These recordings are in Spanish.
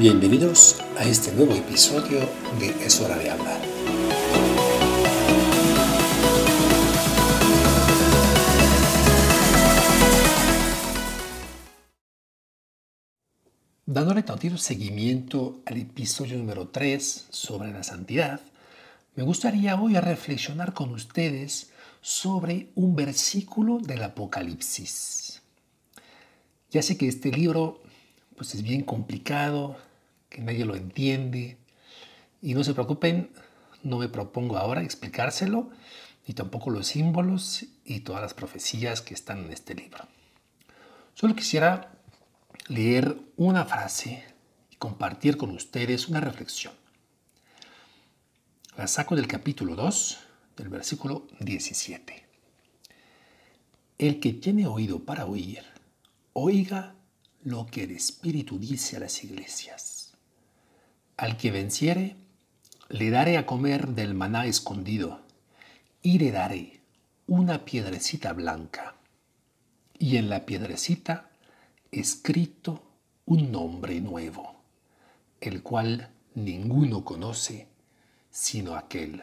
Bienvenidos a este nuevo episodio de Es hora de hablar. Dándole tantito seguimiento al episodio número 3 sobre la santidad, me gustaría hoy reflexionar con ustedes sobre un versículo del Apocalipsis. Ya sé que este libro pues es bien complicado, que nadie lo entiende. Y no se preocupen, no me propongo ahora explicárselo, ni tampoco los símbolos y todas las profecías que están en este libro. Solo quisiera leer una frase y compartir con ustedes una reflexión. La saco del capítulo 2, del versículo 17. El que tiene oído para oír, oiga lo que el Espíritu dice a las iglesias. Al que venciere, le daré a comer del maná escondido, y le daré una piedrecita blanca, y en la piedrecita escrito un nombre nuevo, el cual ninguno conoce sino aquel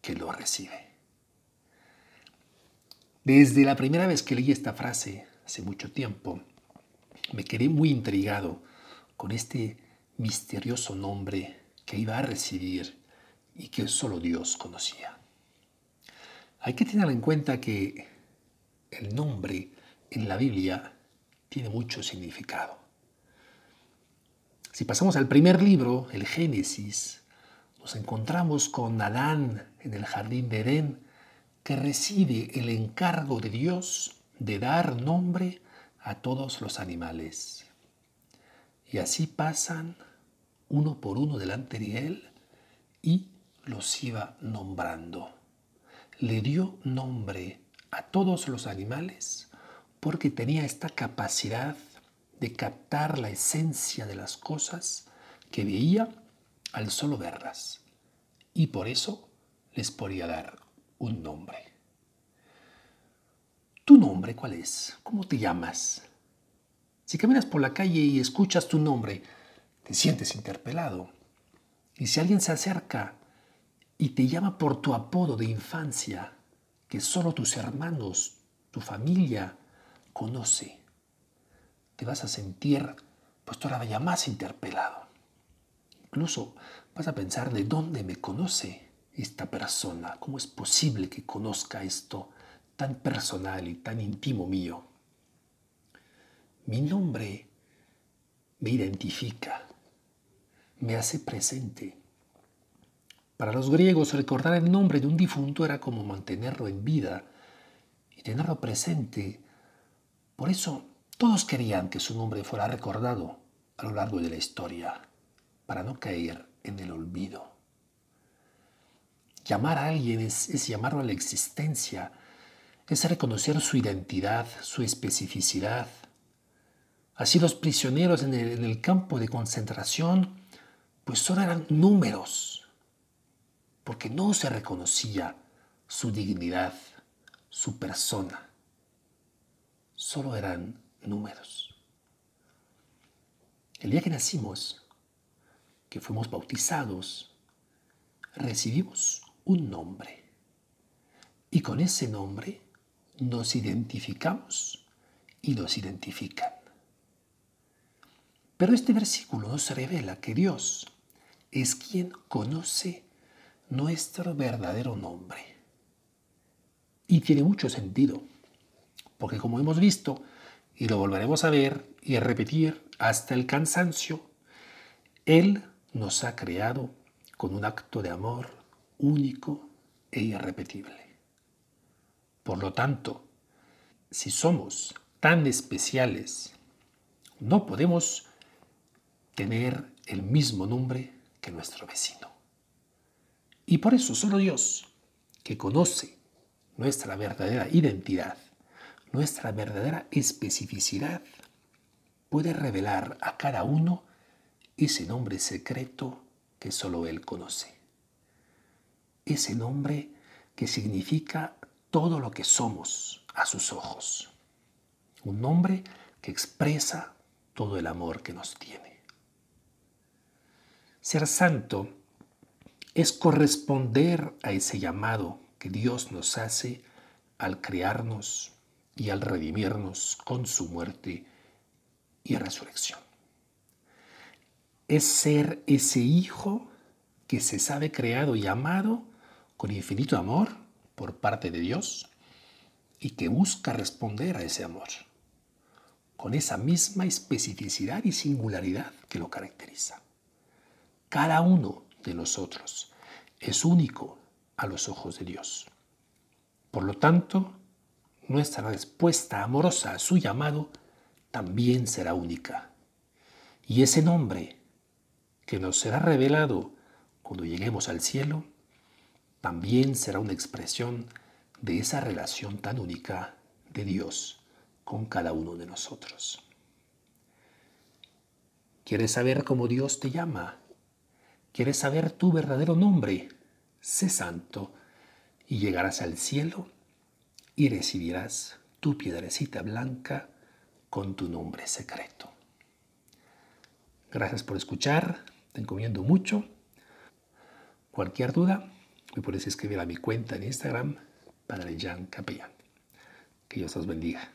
que lo recibe. Desde la primera vez que leí esta frase, hace mucho tiempo, me quedé muy intrigado con este misterioso nombre que iba a recibir y que solo Dios conocía. Hay que tener en cuenta que el nombre en la Biblia tiene mucho significado. Si pasamos al primer libro, el Génesis, nos encontramos con Adán en el jardín de Edén, que recibe el encargo de Dios de dar nombre a todos los animales. Y así pasan uno por uno delante de él y los iba nombrando. Le dio nombre a todos los animales porque tenía esta capacidad de captar la esencia de las cosas que veía al solo verlas. Y por eso les podía dar un nombre. ¿Tu nombre cuál es? ¿Cómo te llamas? Si caminas por la calle y escuchas tu nombre, te sientes interpelado. Y si alguien se acerca y te llama por tu apodo de infancia, que solo tus hermanos, tu familia conoce, te vas a sentir pues todavía más interpelado. Incluso vas a pensar de dónde me conoce esta persona, cómo es posible que conozca esto tan personal y tan íntimo mío. Mi nombre me identifica, me hace presente. Para los griegos recordar el nombre de un difunto era como mantenerlo en vida y tenerlo presente. Por eso todos querían que su nombre fuera recordado a lo largo de la historia, para no caer en el olvido. Llamar a alguien es, llamarlo a la existencia, es reconocer su identidad, su especificidad. Así los prisioneros en el, campo de concentración, pues solo eran números, porque no se reconocía su dignidad, su persona. Solo eran números. El día que nacimos, que fuimos bautizados, recibimos un nombre. Y con ese nombre nos identificamos y nos identifican. Pero este versículo nos revela que Dios es quien conoce nuestro verdadero nombre. Y tiene mucho sentido, porque como hemos visto, y lo volveremos a ver y a repetir hasta el cansancio, Él nos ha creado con un acto de amor único e irrepetible. Por lo tanto, si somos tan especiales, no podemos tener el mismo nombre que nuestro vecino. Y por eso solo Dios, que conoce nuestra verdadera identidad, nuestra verdadera especificidad, puede revelar a cada uno ese nombre secreto que solo Él conoce. Ese nombre que significa todo lo que somos a sus ojos. Un nombre que expresa todo el amor que nos tiene. Ser santo es corresponder a ese llamado que Dios nos hace al crearnos y al redimirnos con su muerte y resurrección. Es ser ese hijo que se sabe creado y amado con infinito amor por parte de Dios y que busca responder a ese amor con esa misma especificidad y singularidad que lo caracteriza. Cada uno de nosotros es único a los ojos de Dios. Por lo tanto, nuestra respuesta amorosa a su llamado también será única. Y ese nombre que nos será revelado cuando lleguemos al cielo, también será una expresión de esa relación tan única de Dios con cada uno de nosotros. ¿Quieres saber cómo Dios te llama? ¿Quieres saber tu verdadero nombre? Sé santo y llegarás al cielo y recibirás tu piedrecita blanca con tu nombre secreto. Gracias por escuchar, te encomiendo mucho. Cualquier duda, me puedes escribir a mi cuenta en Instagram, Padre Jan Capellán. Que Dios os bendiga.